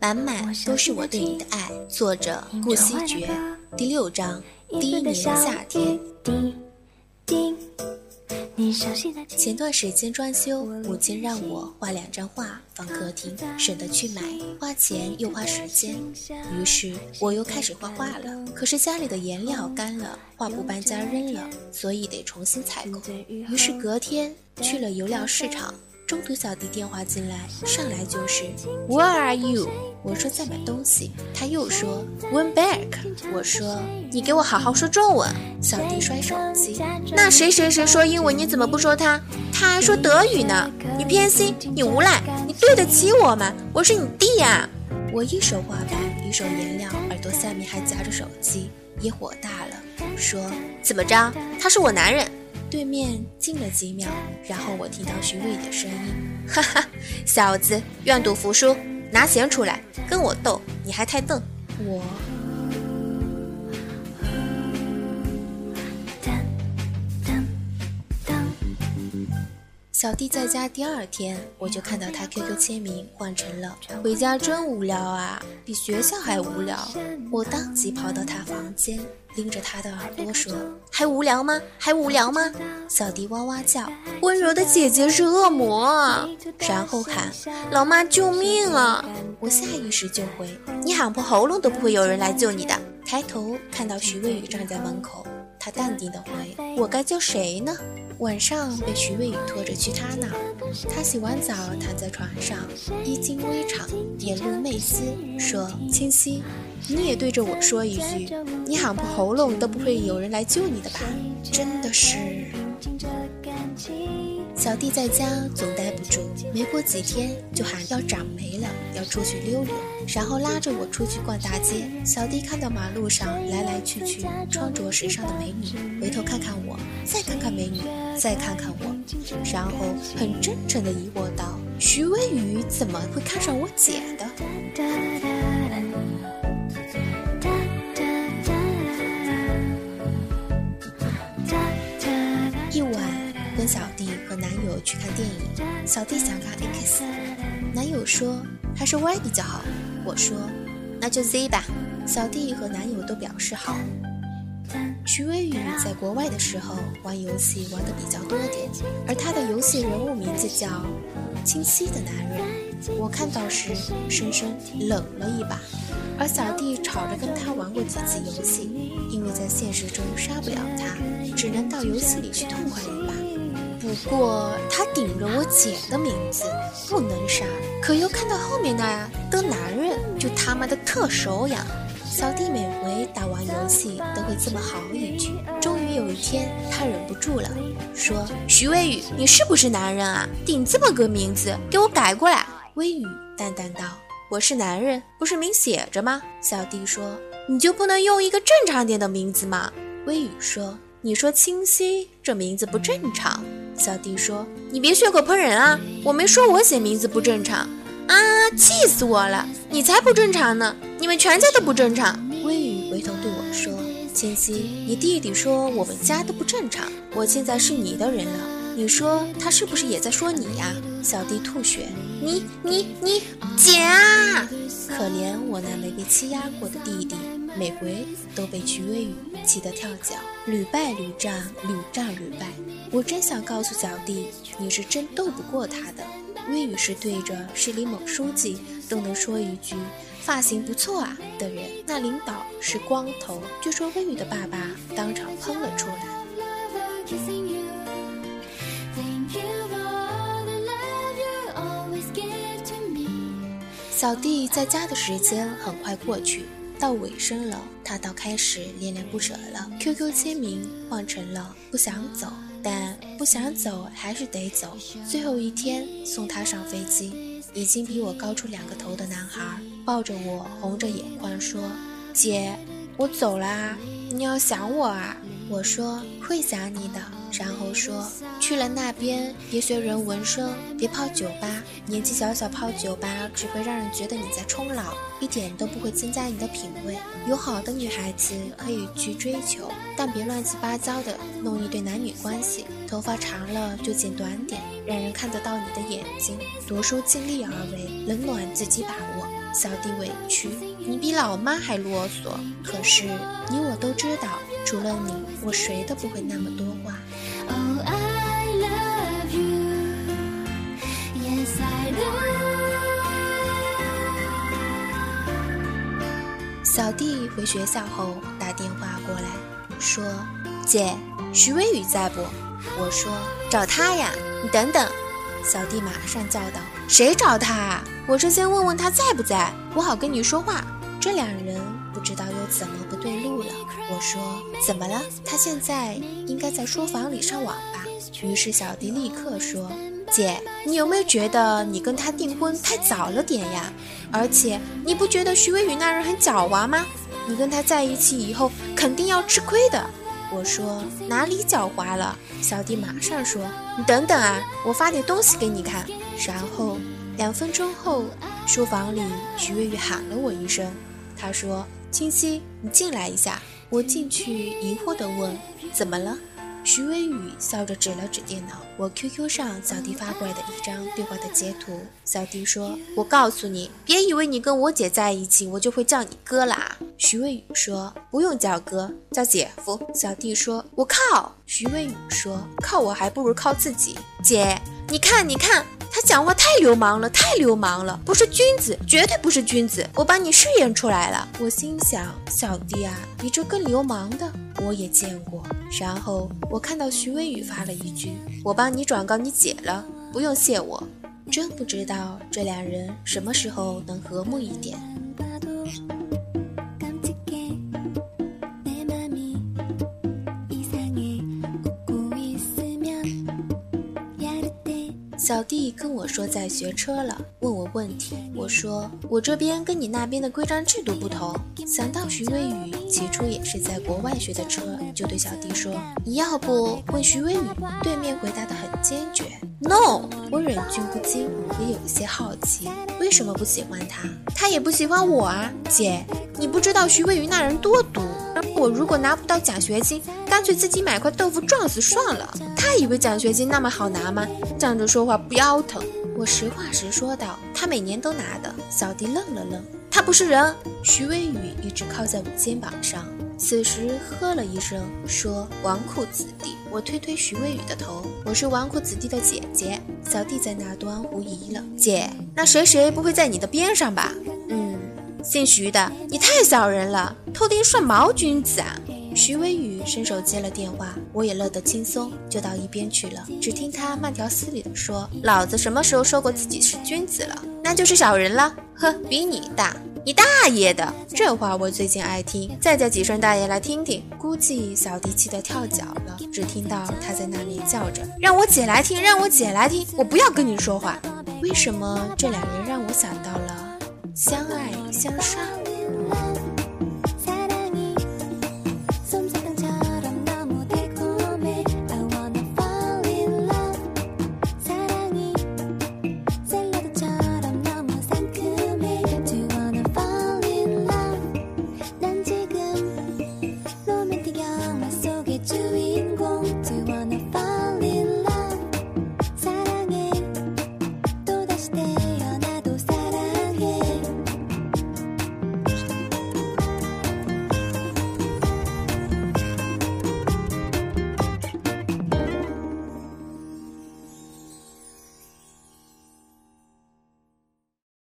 满满都是我对你的爱。作者：顾惜觉。第六章，第一年夏天。前段时间装修，母亲让我画两张画放客厅，省得去买，花钱又花时间。于是我又开始画画了。可是家里的颜料干了，画布搬家扔了，所以得重新采购。于是隔天去了油料市场。中途小弟电话进来，上来就是 Where are you？我说在买东西。他又说 When back？我说你给我好好说中文。小弟摔手机。那谁谁谁说英文，你怎么不说他？他还说德语呢。你偏心，你无赖，你对得起我吗？我是你弟呀。我一手画板，一手颜料，耳朵下面还夹着手机，也火大了，说怎么着？他是我男人。对面静了几秒，然后我听到徐渭的声音：“哈哈，小子，愿赌服输，拿钱出来跟我斗，你还太嫩。”我。小弟在家第二天，我就看到他 QQ 签名换成了“回家真无聊啊，比学校还无聊。”我当即跑到他房间，拎着他的耳朵说：“还无聊吗？还无聊吗？”小弟哇哇叫：“温柔的姐姐是恶魔。”然后喊：“老妈救命啊！”我下意识就回：“你喊破喉咙都不会有人来救你的。”抬头看到徐渭宇站在门口。他淡定的回：“我该叫谁呢？”晚上被徐渭宇拖着去他那儿，他洗完澡躺在床上，衣襟微敞，眼露媚丝，说：“清溪，你也对着我说一句，你喊破喉咙都不会有人来救你的吧？”真的是。小弟在家总待不住，没过几天就喊要长霉了，要出去溜溜，然后拉着我出去逛大街。小弟看到马路上来来去去穿着时尚的美女，回头看看我，再看看美女，再看看我，然后很真诚的疑惑道：“徐渭宇怎么会看上我姐的？”友去看电影，小弟想看 X，男友说还是 Y 比较好，我说那就 Z 吧。小弟和男友都表示好。徐威宇在国外的时候玩游戏玩的比较多点，而他的游戏人物名字叫清晰的男人。我看到时深深冷了一把。而小弟吵着跟他玩过几次游戏，因为在现实中杀不了他，只能到游戏里去痛快一把。不过他顶着我姐的名字，不能杀。可又看到后面那的男人，就他妈的特手痒。小弟每回打完游戏都会这么嚎一句。终于有一天，他忍不住了，说：“徐微宇，你是不是男人啊？顶这么个名字，给我改过来。”微宇淡淡道：“我是男人，不是明写着吗？”小弟说：“你就不能用一个正常点的名字吗？”微宇说：“你说清晰，这名字不正常。”小弟说：“你别血口喷人啊！我没说我写名字不正常啊！气死我了！你才不正常呢！你们全家都不正常。”微雨回头对我说：“千玺，你弟弟说我们家都不正常，我现在是你的人了，你说他是不是也在说你呀？”小弟吐血：“你你你姐啊！可怜我那没被欺压过的弟弟，每回都被徐微雨气得跳脚，屡败屡战，屡战屡败。”我真想告诉小弟，你是真斗不过他的。微雨是对着市里某书记都能说一句“发型不错啊”的人，那领导是光头。据说微雨的爸爸当场喷了出来。小弟在家的时间很快过去，到尾声了，他倒开始恋恋不舍了。QQ 签名换成了不想走。但不想走，还是得走。最后一天送他上飞机，已经比我高出两个头的男孩抱着我，红着眼眶说：“姐，我走了啊，你要想我啊。”我说：“会想你的。”然后说：“去了那边，别学人纹身，别泡酒吧。年纪小小泡酒吧，只会让人觉得你在冲老，一点都不会增加你的品味。有好的女孩子可以去追求，但别乱七八糟的弄一对男女关系。”头发长了就剪短点，让人看得到你的眼睛。读书尽力而为，冷暖自己把握。小弟委屈，你比老妈还啰嗦。可是你我都知道，除了你，我谁都不会那么多话。小弟回学校后打电话过来，说：“姐，徐微雨在不？”我说：“找他呀，你等等。”小弟马上叫道：“谁找他啊？我是先问问他在不在，我好跟你说话。”这两人不知道又怎么不对路了。我说：“怎么了？他现在应该在书房里上网吧？”于是小弟立刻说。姐，你有没有觉得你跟他订婚太早了点呀？而且你不觉得徐微雨那人很狡猾吗？你跟他在一起以后肯定要吃亏的。我说哪里狡猾了？小弟马上说：“你等等啊，我发点东西给你看。”然后两分钟后，书房里徐微雨喊了我一声，他说：“清溪，你进来一下。”我进去疑惑地问：“怎么了？”徐微雨笑着指了指电脑，我 QQ 上小弟发过来的一张对话的截图。小弟说：“我告诉你，别以为你跟我姐在一起，我就会叫你哥啦。”徐微雨说：“不用叫哥，叫姐夫。”小弟说：“我靠！”徐微雨说：“靠我还不如靠自己。”姐，你看，你看。他讲话太流氓了，太流氓了，不是君子，绝对不是君子。我把你试验出来了。我心想，小弟啊，比这更流氓的我也见过。然后我看到徐文宇发了一句：“我帮你转告你姐了，不用谢我。”真不知道这两人什么时候能和睦一点。小弟跟我说在学车了，问我问题。我说我这边跟你那边的规章制度不同。想到徐微雨起初也是在国外学的车，就对小弟说：“你要不问徐微雨？”对面回答的很坚决：“No。”我忍俊不禁，也有一些好奇，为什么不喜欢他？他也不喜欢我啊，姐，你不知道徐微雨那人多毒。我如果拿不到奖学金，干脆自己买块豆腐撞死算了。他以为奖学金那么好拿吗？站着说话不腰疼。我实话实说道：“他每年都拿的。”小弟愣了愣：“他不是人。”徐微雨一直靠在我肩膀上，此时呵了一声，说：“纨绔子弟。”我推推徐微雨的头：“我是纨绔子弟的姐姐。”小弟在那端无疑了：“姐，那谁谁不会在你的边上吧？”嗯姓徐的，你太小人了，偷听算毛君子啊！徐微雨伸手接了电话，我也乐得轻松，就到一边去了。只听他慢条斯理地说：“老子什么时候说过自己是君子了？那就是小人了。呵，比你大，你大爷的！这话我最近爱听，再叫几声大爷来听听。估计小弟气得跳脚了，只听到他在那里叫着：让我姐来听，让我姐来听，我不要跟你说话。为什么这两人让我想到了？相爱相杀。